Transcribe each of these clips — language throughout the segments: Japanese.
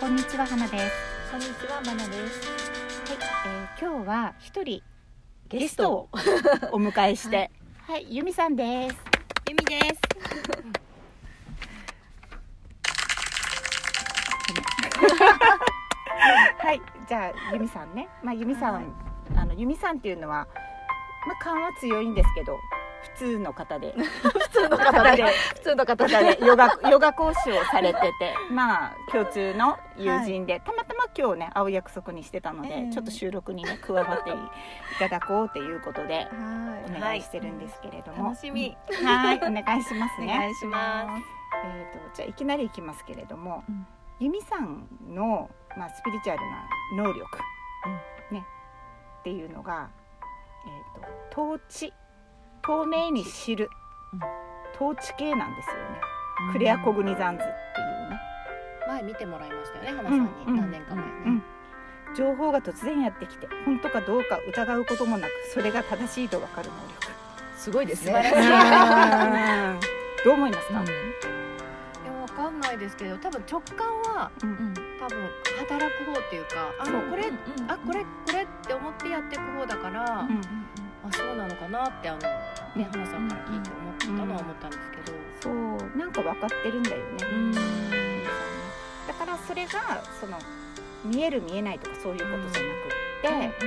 こんにちは花です。こんにちは、まなです。はい、えー、今日は一人ゲストをお迎えして、はい、ゆみさんです。ゆみです。はい、じゃあゆみさんね。まあゆみさん、はいあのゆみさんっていうのはまあ勘は強いんですけど、普通の方で、普通の方で 普通の方方でヨガヨガ講師をされてて、まあ共通の友人で、たまたま今日ね会う約束にしてたので、ええちょっと収録にね加わってい ただこうということで。はお願いしてるんですけれども、楽しみ。はい、お願いしますね。お願いします。えっ、と、じゃあ、いきなりいきますけれども、うん由美さんの、まあ、スピリチュアルな能力。ね。っていうのが。えっ、と、統治。透明に知るうん。統治系なんですよね。クレアコグニザンズっていうね。前見てもらいましたよね、花さんに、うん何年か前ね。うん情報が突然やってきて本当かどうか疑うこともなくそれが正しいと分かる能力すごいですね。どう思いますか、うんいや、わかんないですけど、多分直感は、うん多分働く方っていうか、あ、そうこれ、あ、これ、うこれって思ってやっていく方だから。うんあ、そうなのかなって、あの、ね、花さんから聞いて思ったのは思ったんですけど。そうなんか分かってるんだよね、うん。だからそれがその見える見えないとかそういうことじゃなくって、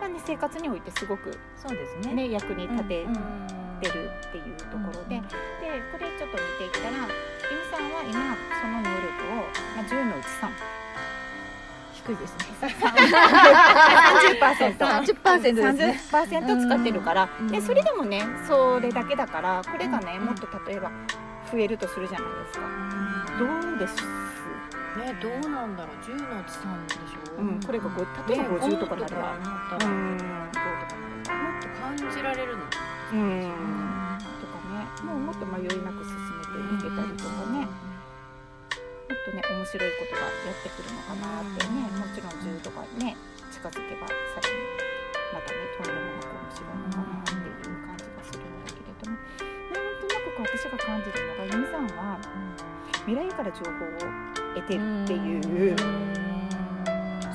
まあね、生活においてすごく、そうですね。ね、役に立てうんてるっていうところで,、うんでこれちょっと見ていったらゆみさんは今その能力を、まあ、10のうち3。低いですね。30%三十パーセントですね。30%使ってるから、うんでそれでもねそれだけだからこれがね、もっと例えば増えるとするじゃないですか。どうですね、どうなんだろう、十のうち三でしょうん、これがご例えば50とかなれば、五とかなったら、うんもっと感じられるの。うんとかねもうもっと迷いなく進めていけたりとかね、とね面白いことがやってくるのかなってね、もちろん10とかね近づけばさらにまたねとんでもなく面白いのかなっていう感じがするんだけれども、なんとなくこう私が感じるのが由美さんは未来から情報を得てるっていう。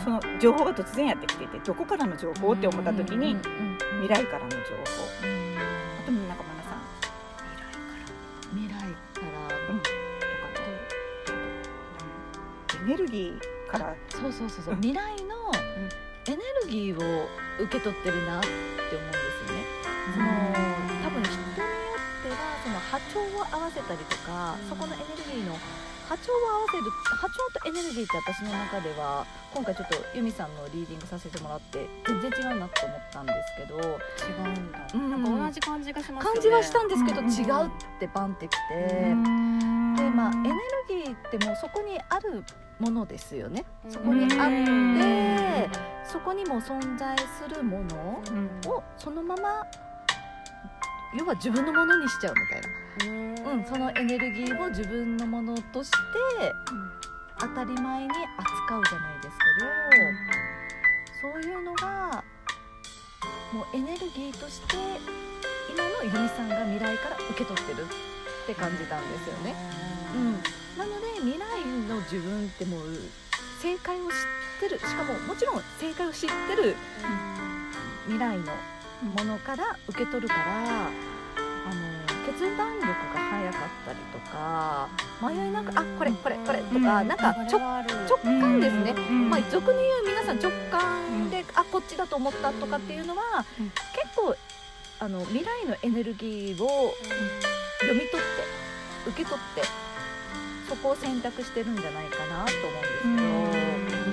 その情報が突然やってきててどこからの情報って思った時に未来からの情報エネルギーから。そうそうそうそう、うん。未来のエネルギーを受け取ってるなって思うんですよね。その多分人によってはその波長を合わせたりとか、うん。そこのエネルギーの波長を合わせる波長とエネルギーって私の中では今回ちょっとユミさんのリーディングさせてもらって全然違うなと思ったんですけど。違うんだ、うん。なんか同じ感じがしますよね。感じはしたんですけど、うんうん違うってバンってきて、でまあエネルギーってもうそこにあるものですよね。そこにあってそこにも存在するものをそのまま要は自分のものにしちゃうみたいな、うん、そのエネルギーを自分のものとして当たり前に扱うじゃないですけど、そういうのがもうエネルギーとして今の由美さんが未来から受け取ってるって感じたんですよね。うん、なので未来の自分ってもう正解を知ってる。しかももちろん正解を知ってる未来のものから受け取るからあの決断力が早かったりとか迷いなくあこれこれこれとか、うん。なんか直直感ですね、まあ、俗に言う皆さん直感で、あこっちだと思ったとかっていうのは、うん。結構あの未来のエネルギーを読み取って受け取ってそこを選択してるんじゃないかなと思うんですけど。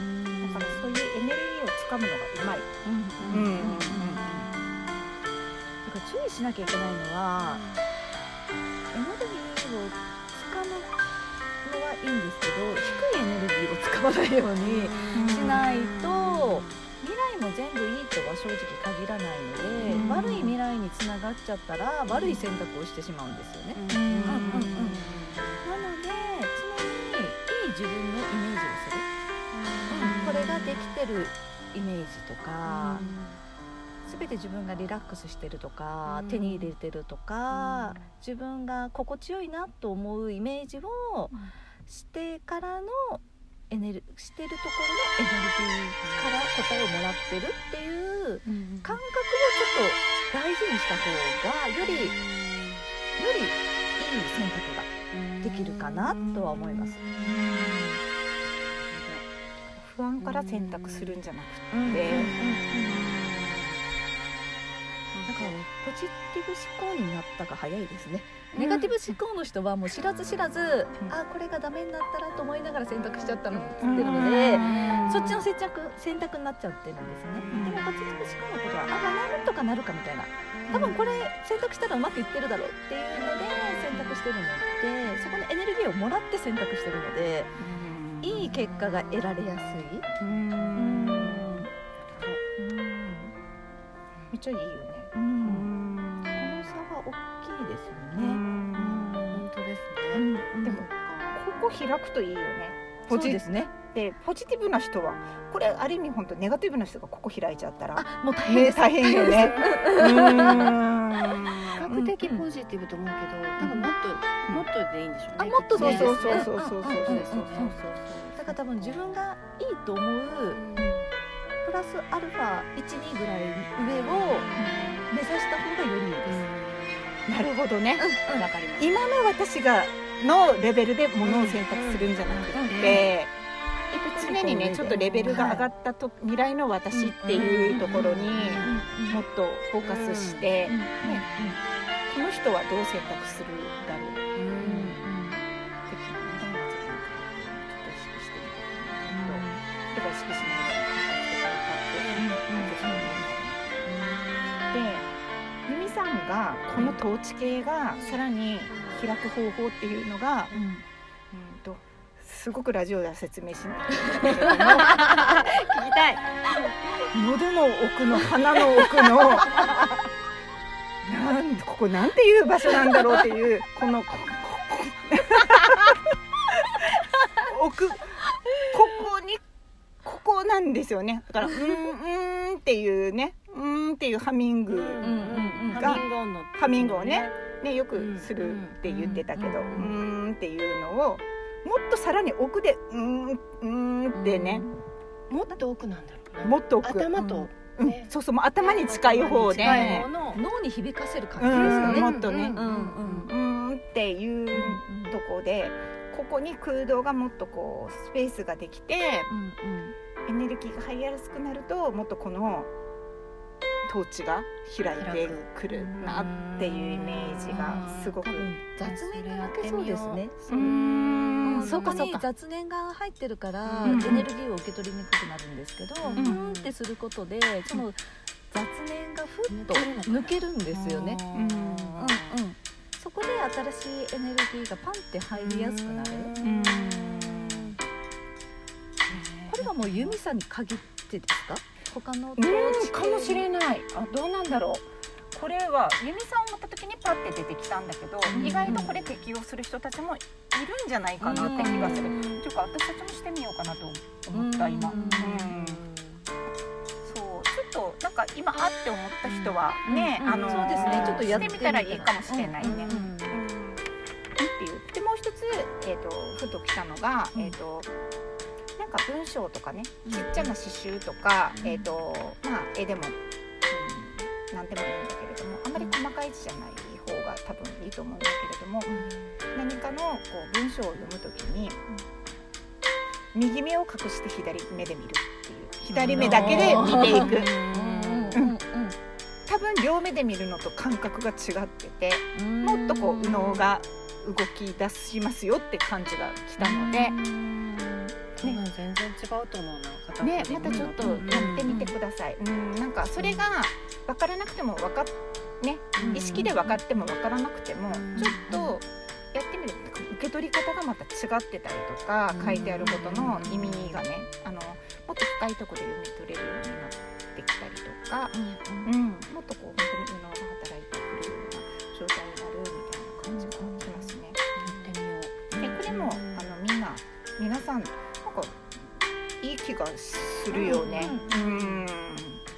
うんだからそういうエネルギーをつかむのがうまい。うんうんだから注意しなきゃいけないのはエネルギーをつかむのはいいんですけど低いエネルギーを使わないようにしないと未来も全部いいとは正直限らないので、うん。悪い未来につながっちゃったら悪い選択をしてしまうんですよね。なので常にいい自分のイメージをする、うん。これができてるイメージとか、常全て自分がリラックスしてるとか、うん。手に入れてるとか、自分が心地よいなと思うイメージをしてからのエネルしてるところのエネルギーから答えをもらってるっていう感覚をちょっと大事にした方がよりよりいい選択ができるかなとは思います。不安から選択するんじゃなくて、かポジティブ思考になったが早いですね、ネガティブ思考の人はもう知らず知らず、うん。あこれがダメになったらと思いながら選択しちゃったのってるので、そっちの選択選択になっちゃってるんですね、うん。でもポジティブ思考のことはあまあなんとかなるかみたいな。多分これ選択したらうまくいってるだろうっていうので選択してるのでそこのエネルギーをもらって選択してるのでいい結果が得られやすい。うん。うん。めっちゃいいよね。いですよね。本当ですうんねでもここ開くといいよね。ポジですね。でポジティブな人はこれある意味本当ネガティブな人がここ開いちゃったらあもう大変。大変よね。う比較的ポジティブと思うけど多分もっともっとでいいんでしょうねあもっとそうそうそうそうそうそうそうだから多分自分がいいと思うプラスアルファ12ぐらい上を目指した方がよりいいです。なるほどね。わかります今の私がのレベルでものを選択するんじゃなくて、常にねちょっとレベルが上がったと未来の私っていうところにもっとフォーカスして、うんねこの人はどう選択するだろう。だから意識しない由美さんがこの統治系がさらに開く方法っていうのが、うん、とすごくラジオでは説明しない。けれども聞きたい。喉の奥の鼻の奥のなんここなんていう場所なんだろうっていうこのこここ奥ここにここなんですよね。だから「うーんうーん」っていうね「うーん」っていうハミングがハミング音の。ハミングをねねよくするって言ってたけど「ううんうんーん」っていうのをもっとさらに奥で「うーんうーん」ってねもっと奥なんだろうな。もっと奥。頭と。うん。ね。そうそうもう頭に近い方。で脳に響かせる感うじですかね。んもっとね。うんうんうん。うーんっていうとこでここに空洞がもっとこうスペースができてエネルギーが入りやすくなるともっとこの統治が開いてくるなっていうイメージがすごく雑念が抜けそうですね。うーんそこにそうかそうか雑念が入ってるからうんエネルギーを受け取りにくくなるんですけど、うんうんってすることでその雑念がふっと抜けるんですよね。うんうんうん。そこで新しいエネルギーがパンって入りやすくなる。うんこれはもうユミさんに限ってですか？他のうんかもしれない。あどうなんだろう。これは由美さんを持った時にパッて出てきたんだけど、うん。意外とこれ適用する人たちもいるんじゃないかなって気がする、うん。っていうか私たちもしてみようかなと思った今、ううん。んそう。ちょっとなんか今あって思った人はね、うん。あのそうですね。ちょっとやってみたらいいかもしれないね。うん。うん。うん。うん。っていうでもう一つ、えー、とふときたのが、うん。えー、となんか文章とかねちっちゃな刺繍とか、うん。えーとまあ、絵でも、うん、なんでもいいんだけれどもあまり細かい字じゃない方が多分いいと思うんだけれども何かのこう文章を読むときに、右目を隠して左目で見るっていう左目だけで見ていく。多分両目で見るのと感覚が違っててうん。もっとこう右脳が動き出しますよって感じが来たので、多分全然違うと思うなね、で。またちょっとやってみてください。うん、なんかそれが分からなくても分かっね、意識で分かっても分からなくても、うん。ちょっとやってみる。受け取り方がまた違ってたりとか、うん。書いてあることの意味がねあのもっと深いところで読み取れるようになってきたりとか、うん、もっとこう本当にがするよね。うん。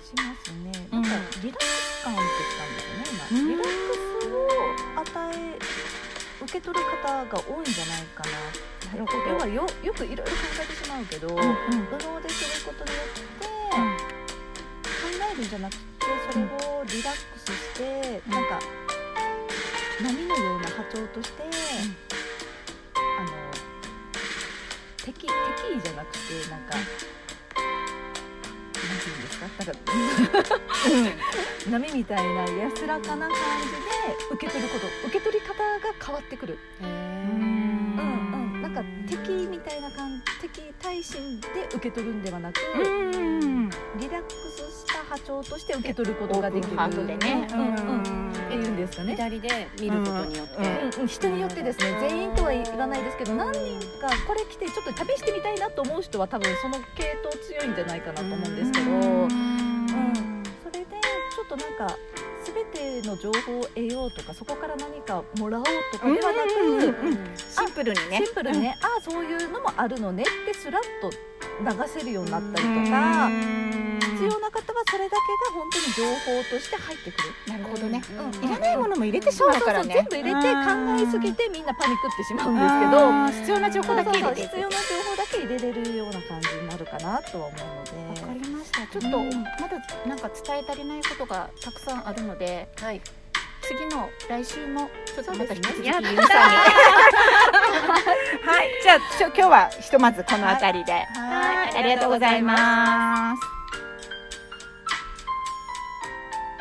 しますね。うんなんかリラッ感ってきたんですよね今リラックスを与え受け取る方が多いんじゃないかななるほど要はよよくいろいろ考えてしまうけど、うんうん運動ですることによって、考えるんじゃなくてそれをリラックスして、うんなんか波のような波長として、あの敵敵意じゃなくてなんか、なんていうんですか？なんか波みたいな安らかな感じで受け取ること受け取り方が変わってくる。うんうん、なんか敵みたいな感じ敵対心で受け取るんではなく、うんリラックスした波長として受け取ることができる。ハートでね。うんうんっていうんですかね、左で見ることによって、うん。人によってですね全員とは言わないですけど何人かこれ来てちょっと旅してみたいなと思う人は多分その系統強いんじゃないかなと思うんですけど、うん。それでちょっとなんか全ての情報を得ようとかそこから何かもらおうとかではなく、うんうんうん。シンプルにね。シンプルにね、ああそういうのもあるのねってスラッと流せるようになったりとか、必要な方はそれだけが本当に情報として入ってくる。なるほどね。うん。いらないものも入れてしまうからね。全部入れて考えすぎてみんなパニックってしまうんですけど。必要な情報だけ入れ必要な情報だけ入れれるような感じになるかなとは思うので。わかりました。ちょっと、うん。まだなんか伝え足りないことがたくさんあるのではい。次の来週もちょっとまた引き続きゆうさんに。はい。じゃあ今日はひとまずこの辺りで、はい。ありがとうございます